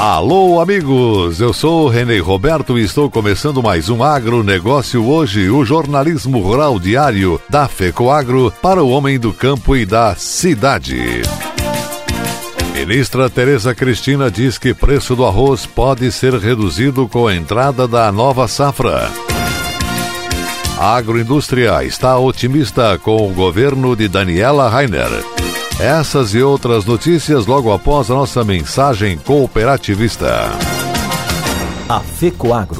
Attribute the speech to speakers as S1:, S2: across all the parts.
S1: Alô, amigos! Eu sou Renê Roberto e estou começando mais um Agronegócio hoje, o jornalismo rural diário da FECOAGro para o homem do campo e da cidade. Ministra Tereza Cristina diz que preço do arroz pode ser reduzido com a entrada da nova safra. A agroindústria está otimista com o governo de Daniela Rainer. Essas e outras notícias logo após a nossa mensagem cooperativista.
S2: A FECOAGRO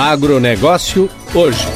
S3: Agronegócio hoje.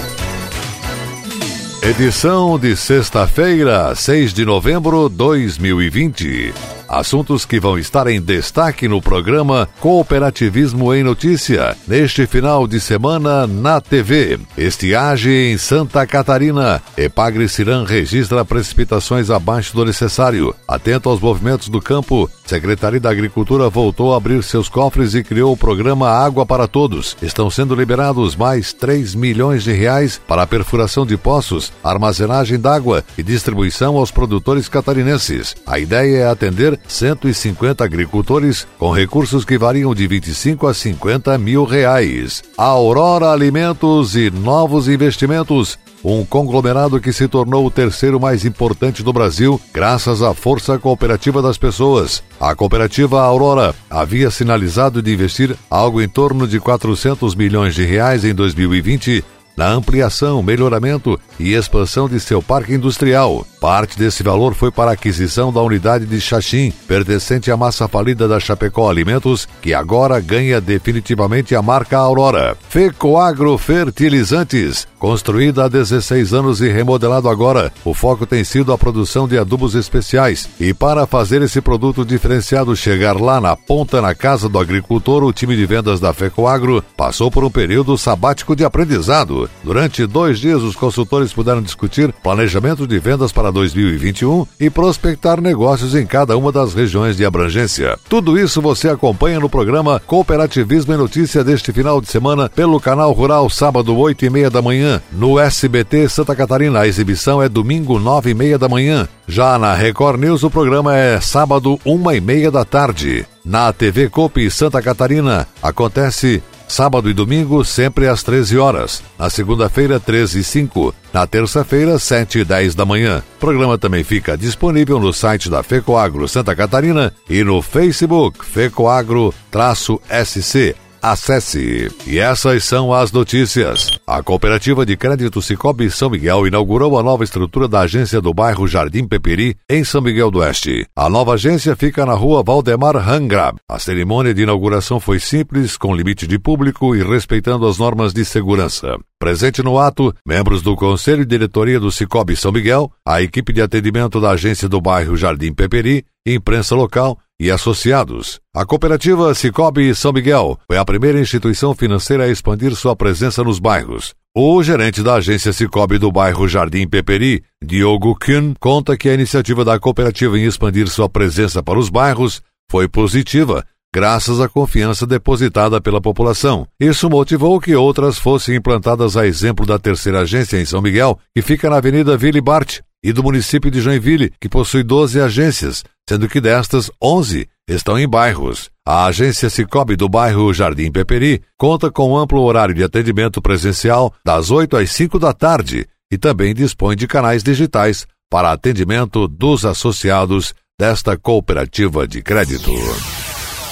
S1: Edição de sexta-feira, 6 de novembro de 2020. Assuntos que vão estar em destaque no programa Cooperativismo em Notícia, neste final de semana na TV. Estiagem em Santa Catarina. Epagre Ciran registra precipitações abaixo do necessário. Atento aos movimentos do campo, Secretaria da Agricultura voltou a abrir seus cofres e criou o programa Água para Todos. Estão sendo liberados mais 3 milhões de reais para a perfuração de poços, armazenagem d'água e distribuição aos produtores catarinenses. A ideia é atender 150 agricultores com recursos que variam de 25 a 50 mil reais. Aurora Alimentos e novos investimentos um conglomerado que se tornou o terceiro mais importante do Brasil graças à força cooperativa das pessoas. A cooperativa Aurora havia sinalizado de investir algo em torno de 400 milhões de reais em 2020 na ampliação, melhoramento e expansão de seu parque industrial. Parte desse valor foi para a aquisição da unidade de Xaxim, pertencente à massa falida da Chapecó Alimentos, que agora ganha definitivamente a marca Aurora. Fecoagro Fertilizantes, construída há 16 anos e remodelado agora, o foco tem sido a produção de adubos especiais. E para fazer esse produto diferenciado chegar lá na ponta na casa do agricultor, o time de vendas da Fecoagro passou por um período sabático de aprendizado. Durante dois dias, os consultores puderam discutir planejamento de vendas para 2021 e prospectar negócios em cada uma das regiões de abrangência. Tudo isso você acompanha no programa Cooperativismo em Notícia deste final de semana pelo canal Rural, sábado, 8 e meia da manhã. No SBT Santa Catarina, a exibição é domingo, 9 e meia da manhã. Já na Record News, o programa é sábado, uma e meia da tarde. Na TV Copi Santa Catarina, acontece Sábado e domingo, sempre às 13 horas. Na segunda-feira, 13 e 5. Na terça-feira, 7 e 10 da manhã. O programa também fica disponível no site da FECOAGRO Santa Catarina e no Facebook FECOAGRO-SC. Acesse. E essas são as notícias. A Cooperativa de Crédito Cicobi São Miguel inaugurou a nova estrutura da agência do bairro Jardim Peperi, em São Miguel do Oeste. A nova agência fica na rua Valdemar Hangrab. A cerimônia de inauguração foi simples, com limite de público e respeitando as normas de segurança. Presente no ato, membros do Conselho e Diretoria do Cicobi São Miguel, a equipe de atendimento da agência do bairro Jardim Peperi, imprensa local e associados. A cooperativa Cicobi São Miguel foi a primeira instituição financeira a expandir sua presença nos bairros. O gerente da agência Cicobi do bairro Jardim Peperi, Diogo Kuhn, conta que a iniciativa da cooperativa em expandir sua presença para os bairros foi positiva, graças à confiança depositada pela população. Isso motivou que outras fossem implantadas a exemplo da terceira agência em São Miguel, que fica na Avenida Ville Bart, e do município de Joinville, que possui 12 agências, sendo que destas, 11 estão em bairros. A agência Cicobi do bairro Jardim Peperi conta com amplo horário de atendimento presencial das 8 às 5 da tarde e também dispõe de canais digitais para atendimento dos associados desta cooperativa de crédito.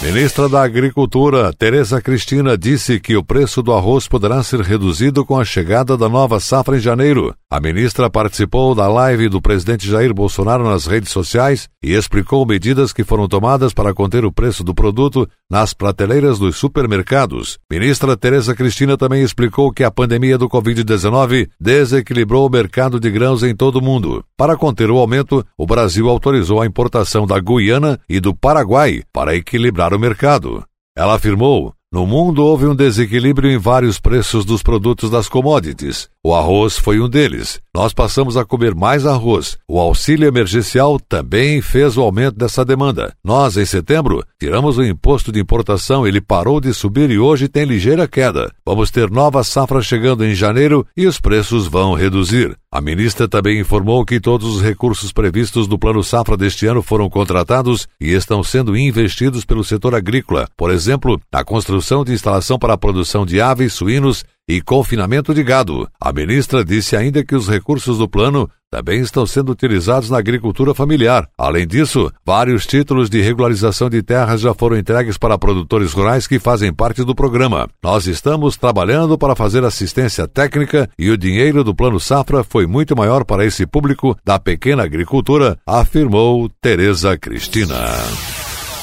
S1: Ministra da Agricultura, Tereza Cristina, disse que o preço do arroz poderá ser reduzido com a chegada da nova safra em janeiro. A ministra participou da live do presidente Jair Bolsonaro nas redes sociais e explicou medidas que foram tomadas para conter o preço do produto nas prateleiras dos supermercados. Ministra Tereza Cristina também explicou que a pandemia do Covid-19 desequilibrou o mercado de grãos em todo o mundo. Para conter o aumento, o Brasil autorizou a importação da Guiana e do Paraguai para equilibrar o mercado. Ela afirmou: no mundo houve um desequilíbrio em vários preços dos produtos das commodities. O arroz foi um deles. Nós passamos a comer mais arroz. O auxílio emergencial também fez o aumento dessa demanda. Nós, em setembro, tiramos o imposto de importação, ele parou de subir e hoje tem ligeira queda. Vamos ter nova safra chegando em janeiro e os preços vão reduzir. A ministra também informou que todos os recursos previstos no Plano Safra deste ano foram contratados e estão sendo investidos pelo setor agrícola. Por exemplo, na construção de instalação para a produção de aves, suínos e confinamento de gado. A ministra disse ainda que os recursos do plano também estão sendo utilizados na agricultura familiar. Além disso, vários títulos de regularização de terras já foram entregues para produtores rurais que fazem parte do programa. Nós estamos trabalhando para fazer assistência técnica e o dinheiro do Plano Safra foi muito maior para esse público da pequena agricultura, afirmou Tereza Cristina.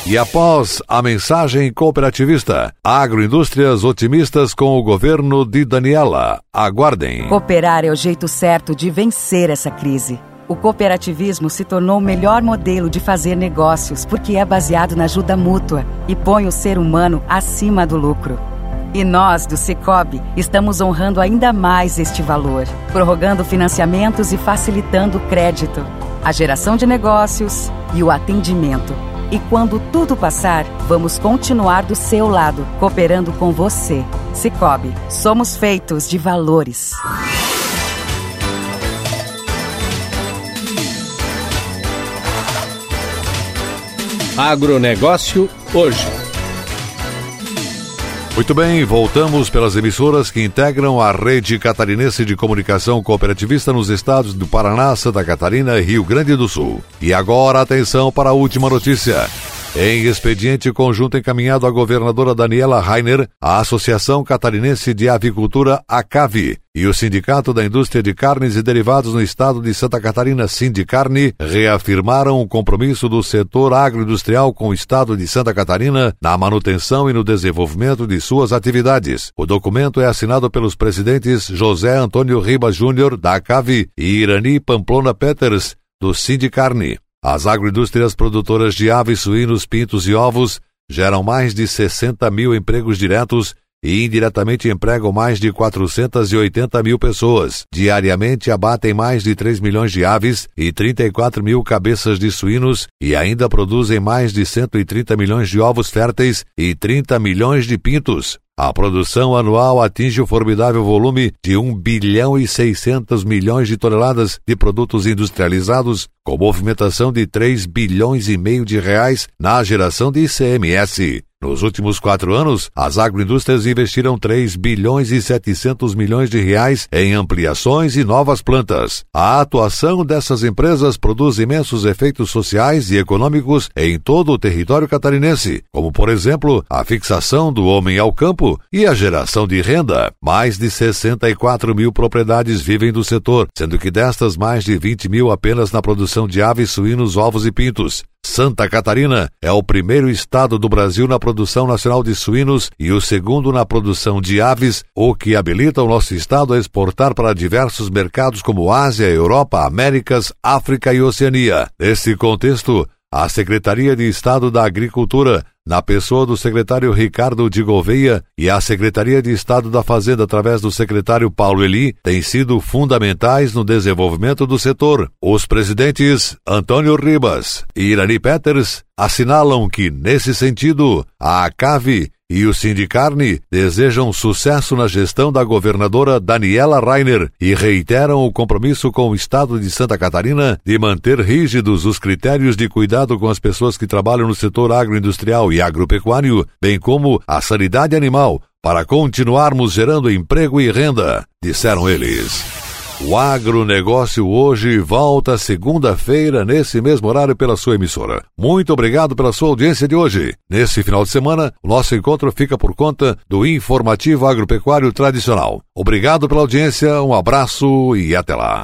S1: E após a mensagem cooperativista, agroindústrias otimistas com o governo de Daniela. Aguardem.
S3: Cooperar é o jeito certo de vencer essa crise. O cooperativismo se tornou o melhor modelo de fazer negócios porque é baseado na ajuda mútua e põe o ser humano acima do lucro. E nós, do Cicobi, estamos honrando ainda mais este valor, prorrogando financiamentos e facilitando o crédito, a geração de negócios e o atendimento e quando tudo passar, vamos continuar do seu lado, cooperando com você. Cicobi, somos feitos de valores.
S4: Agronegócio hoje.
S1: Muito bem, voltamos pelas emissoras que integram a rede catarinense de comunicação cooperativista nos estados do Paraná, Santa Catarina e Rio Grande do Sul. E agora atenção para a última notícia. Em expediente conjunto encaminhado à governadora Daniela Rainer, a Associação Catarinense de Avicultura, ACAVI, e o Sindicato da Indústria de Carnes e Derivados no estado de Santa Catarina, Sindicarne, reafirmaram o compromisso do setor agroindustrial com o estado de Santa Catarina na manutenção e no desenvolvimento de suas atividades. O documento é assinado pelos presidentes José Antônio Ribas Júnior, da ACAVI, e Irani Pamplona Peters, do Sindicarne. As agroindústrias produtoras de aves, suínos, pintos e ovos geram mais de 60 mil empregos diretos e indiretamente empregam mais de 480 mil pessoas. Diariamente abatem mais de 3 milhões de aves e 34 mil cabeças de suínos e ainda produzem mais de 130 milhões de ovos férteis e 30 milhões de pintos. A produção anual atinge o formidável volume de 1 bilhão e 600 milhões de toneladas de produtos industrializados, com movimentação de 3 bilhões e meio de reais na geração de ICMS. Nos últimos quatro anos, as agroindústrias investiram 3 bilhões e 700 milhões de reais em ampliações e novas plantas. A atuação dessas empresas produz imensos efeitos sociais e econômicos em todo o território catarinense, como, por exemplo, a fixação do homem ao campo e a geração de renda. Mais de 64 mil propriedades vivem do setor, sendo que destas, mais de 20 mil apenas na produção de aves, suínos, ovos e pintos. Santa Catarina é o primeiro estado do Brasil na produção nacional de suínos e o segundo na produção de aves, o que habilita o nosso estado a exportar para diversos mercados como Ásia, Europa, Américas, África e Oceania. Nesse contexto, a Secretaria de Estado da Agricultura na pessoa do secretário Ricardo de Gouveia e a Secretaria de Estado da Fazenda, através do secretário Paulo Eli, têm sido fundamentais no desenvolvimento do setor. Os presidentes Antônio Ribas e Irani Peters assinalam que, nesse sentido, a ACAVE e o Sindicarne desejam sucesso na gestão da governadora Daniela Rainer e reiteram o compromisso com o Estado de Santa Catarina de manter rígidos os critérios de cuidado com as pessoas que trabalham no setor agroindustrial e agropecuário, bem como a sanidade animal, para continuarmos gerando emprego e renda, disseram eles. O agronegócio hoje volta segunda-feira, nesse mesmo horário, pela sua emissora. Muito obrigado pela sua audiência de hoje. Nesse final de semana, o nosso encontro fica por conta do informativo agropecuário tradicional. Obrigado pela audiência, um abraço e até lá.